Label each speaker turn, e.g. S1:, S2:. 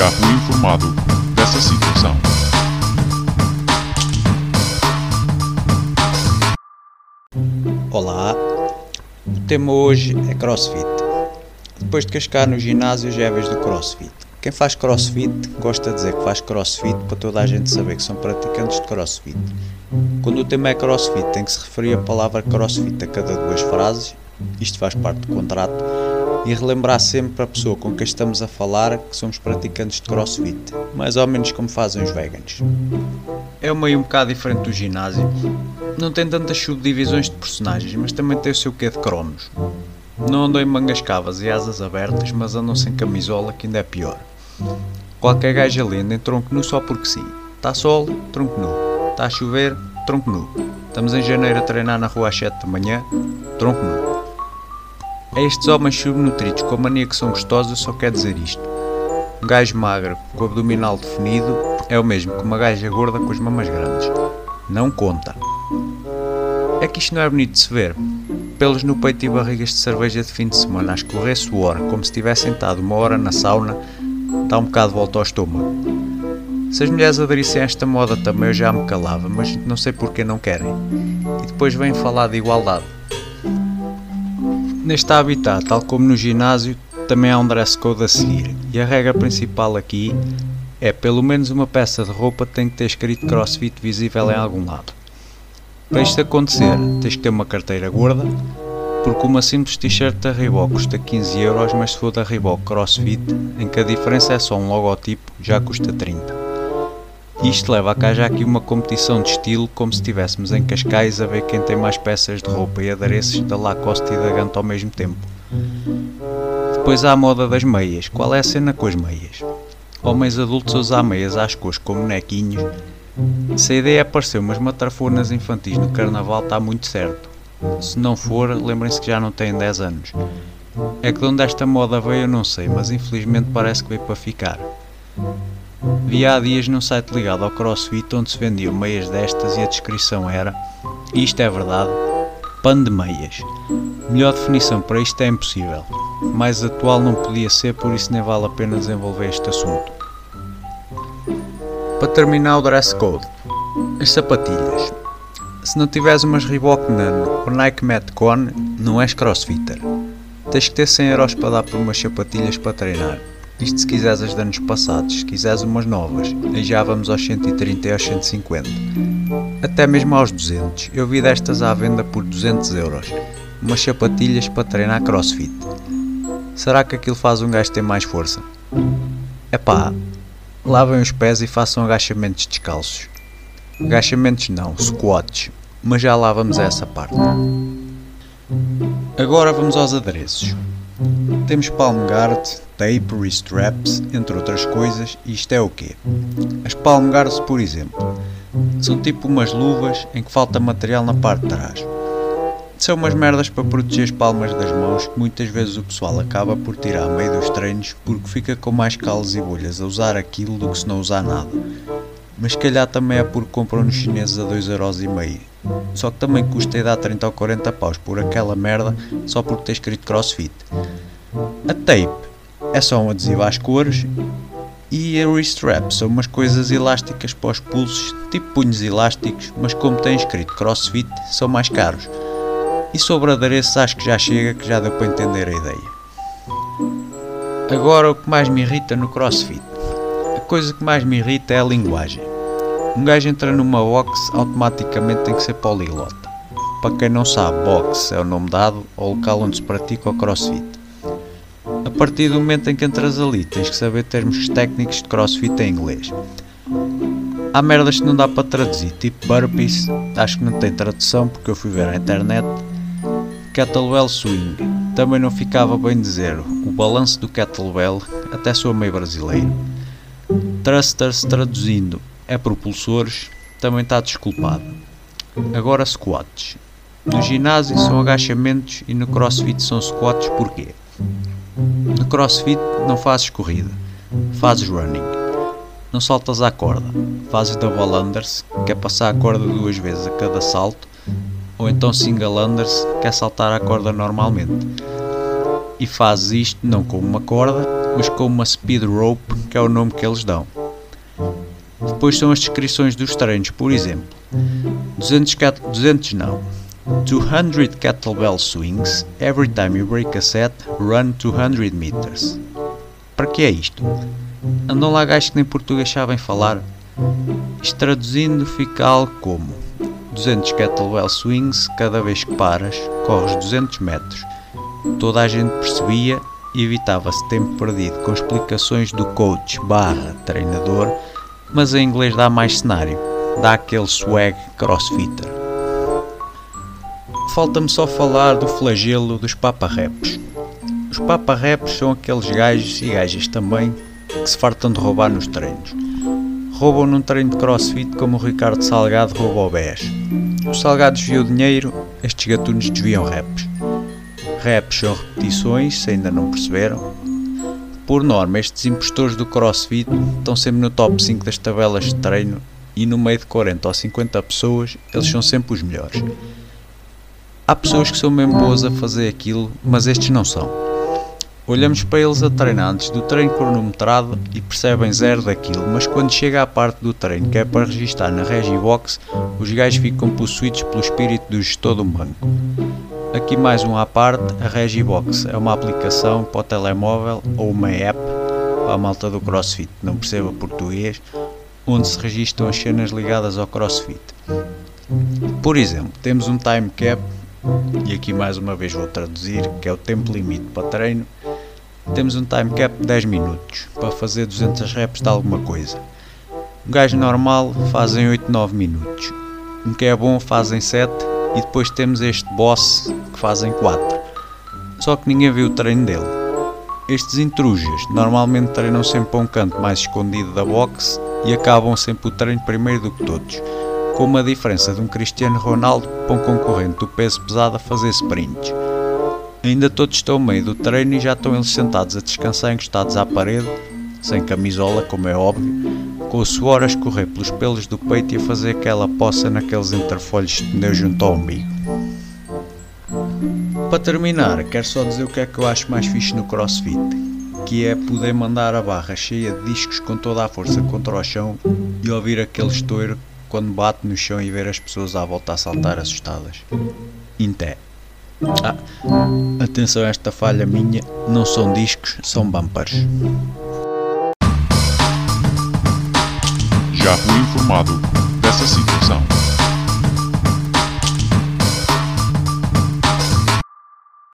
S1: ficar informado dessa situação.
S2: Olá, o tema hoje é CrossFit. Depois de cascar no ginásio já é vez do CrossFit. Quem faz CrossFit gosta de dizer que faz CrossFit para toda a gente saber que são praticantes de CrossFit. Quando o tema é CrossFit tem que se referir a palavra CrossFit a cada duas frases, isto faz parte do contrato, e relembrar sempre a pessoa com quem estamos a falar que somos praticantes de crossfit, mais ou menos como fazem os vegans. É um meio um bocado diferente do ginásio, não tem tantas subdivisões de personagens, mas também tem o seu quê de cromos. Não andam em mangas cavas e asas abertas, mas andam sem camisola, que ainda é pior. Qualquer gajo ali anda em tronco nu só porque sim. Está sol, tronco nu. Está a chover, tronco nu. Estamos em janeiro a treinar na rua às 7 da manhã, tronco nu. A estes homens subnutridos com mania que são gostosos, só quero dizer isto. Um gajo magro com o abdominal definido é o mesmo que uma gaja gorda com as mamas grandes. Não conta. É que isto não é bonito de se ver. Pelos no peito e barrigas de cerveja de fim de semana a escorrer suor, como se tivesse sentado uma hora na sauna, dá um bocado de volta ao estômago. Se as mulheres aderissem a esta moda também eu já me calava, mas não sei porque não querem. E depois vêm falar de igualdade. Neste habitat, tal como no ginásio, também há um dress code a seguir, e a regra principal aqui é pelo menos uma peça de roupa tem que ter escrito CrossFit visível em algum lado. Para isto acontecer, tens que ter uma carteira gorda, porque uma simples t-shirt da Reebok custa 15 euros, mas se for da Reebok CrossFit, em que a diferença é só um logotipo, já custa 30. Isto leva a cá já aqui uma competição de estilo, como se estivéssemos em Cascais a ver quem tem mais peças de roupa e adereços da Lacoste e da Ganto ao mesmo tempo. Depois há a moda das meias. Qual é a cena com as meias? Homens adultos usam meias às cores com bonequinhos. Se a ideia é parecer umas matrafonas infantis no carnaval, está muito certo. Se não for, lembrem-se que já não têm 10 anos. É que de onde esta moda veio eu não sei, mas infelizmente parece que veio para ficar. Vi há dias num site ligado ao CrossFit onde se vendiam meias destas e a descrição era, e isto é verdade, pan de meias. Melhor definição para isto é impossível. Mais atual não podia ser, por isso nem vale a pena desenvolver este assunto. Para terminar o dress code, as sapatilhas. Se não tiveres umas Reebok Nano ou Nike Metcon, não és crossfitter. Tens que ter 100 euros para dar por umas sapatilhas para treinar. Isto se quiseres as de anos passados, se quiseres umas novas, aí já vamos aos 130 e aos 150. Até mesmo aos 200. Eu vi destas à venda por 200 euros. Umas sapatilhas para treinar crossfit. Será que aquilo faz um gajo ter mais força? Epá, lavem os pés e façam agachamentos descalços. Agachamentos não, squats. Mas já lá vamos a essa parte. Agora vamos aos adereços. Temos palm guard, tape, wrist straps, entre outras coisas, e isto é o quê? As palm guards, por exemplo, são tipo umas luvas em que falta material na parte de trás. São umas merdas para proteger as palmas das mãos que muitas vezes o pessoal acaba por tirar a meio dos treinos porque fica com mais calos e bolhas a usar aquilo do que se não usar nada. Mas calhar também é porque compram nos chineses a 2,5€. Só que também custa e dá 30 ou 40 paus por aquela merda só porque tem escrito CrossFit. A tape é só um adesivo às cores e a wrist strap são umas coisas elásticas para os pulsos, tipo punhos elásticos, mas como tem escrito CrossFit, são mais caros. E sobre adereços acho que já chega, que já deu para entender a ideia. Agora o que mais me irrita no CrossFit. A coisa que mais me irrita é a linguagem. Um gajo entra numa box, automaticamente tem que ser poliglota. Para quem não sabe, box é o nome dado ao local onde se pratica o crossfit. A partir do momento em que entras ali, tens que saber termos técnicos de crossfit em inglês. Há merdas que não dá para traduzir, tipo burpees, acho que não tem tradução porque eu fui ver na internet. Kettlebell swing, também não ficava bem dizer, o balanço do kettlebell até sou meio brasileiro. Thrusters traduzindo, é propulsores, também está desculpado. Agora squats. No ginásio são agachamentos e no crossfit são squats porquê? Crossfit não fazes corrida, fazes running. Não saltas à corda, fazes double unders, que é passar a corda duas vezes a cada salto, ou então single unders, que é saltar a corda normalmente. E fazes isto não com uma corda, mas com uma speed rope, que é o nome que eles dão. Depois são as descrições dos treinos, por exemplo, 200, 200 não, 200 kettlebell swings, every time you break a set, run 200 meters. Para que é isto? Andam lá gajos que nem português sabem falar. Isto traduzindo fica algo como 200 kettlebell swings, cada vez que paras, corres 200 metros. Toda a gente percebia e evitava-se tempo perdido com explicações do coach barra treinador, mas em inglês dá mais cenário, dá aquele swag crossfitter. Falta-me só falar do flagelo dos paparreps. Os paparreps são aqueles gajos e gajas também que se fartam de roubar nos treinos. Roubam num treino de crossfit como o Ricardo Salgado roubou o BES. O Salgado desviou dinheiro, estes gatunos desviam reps. Reps são repetições, se ainda não perceberam. Por norma, estes impostores do crossfit estão sempre no top 5 das tabelas de treino e no meio de 40 ou 50 pessoas, eles são sempre os melhores. Há pessoas que são mesmo boas a fazer aquilo, mas estes não são. Olhamos para eles a treinar antes do treino cronometrado e percebem zero daquilo, mas quando chega à parte do treino que é para registar na Regibox, os gajos ficam possuídos pelo espírito do gestor do banco. Aqui mais um à parte, a Regibox é uma aplicação para o telemóvel ou uma app para a malta do CrossFit, não perceba português, onde se registram as cenas ligadas ao CrossFit. Por exemplo, temos um time cap, e aqui mais uma vez vou traduzir, que é o tempo limite para treino, temos um time cap de 10 minutos para fazer 200 reps de alguma coisa. Um gajo normal fazem 8, 9 minutos. Um que é bom fazem 7 e depois temos este boss que fazem 4. Só que ninguém viu o treino dele. Estes intrujas normalmente treinam sempre a um canto mais escondido da box e acabam sempre o treino primeiro do que todos, com uma diferença de um Cristiano Ronaldo para um concorrente do peso pesado a fazer sprints. Ainda todos estão no meio do treino e já estão eles sentados a descansar encostados à parede, sem camisola, como é óbvio, com o suor a escorrer pelos pelos do peito e a fazer aquela poça naqueles interfolhos de pneu junto ao umbigo. Para terminar, quero só dizer o que é que eu acho mais fixe no CrossFit, que é poder mandar a barra cheia de discos com toda a força contra o chão e ouvir aquele estouro quando bate no chão e ver as pessoas à volta a saltar assustadas. Inté. Ah, atenção a esta falha minha, não são discos, são bumpers.
S1: Já fui informado dessa situação.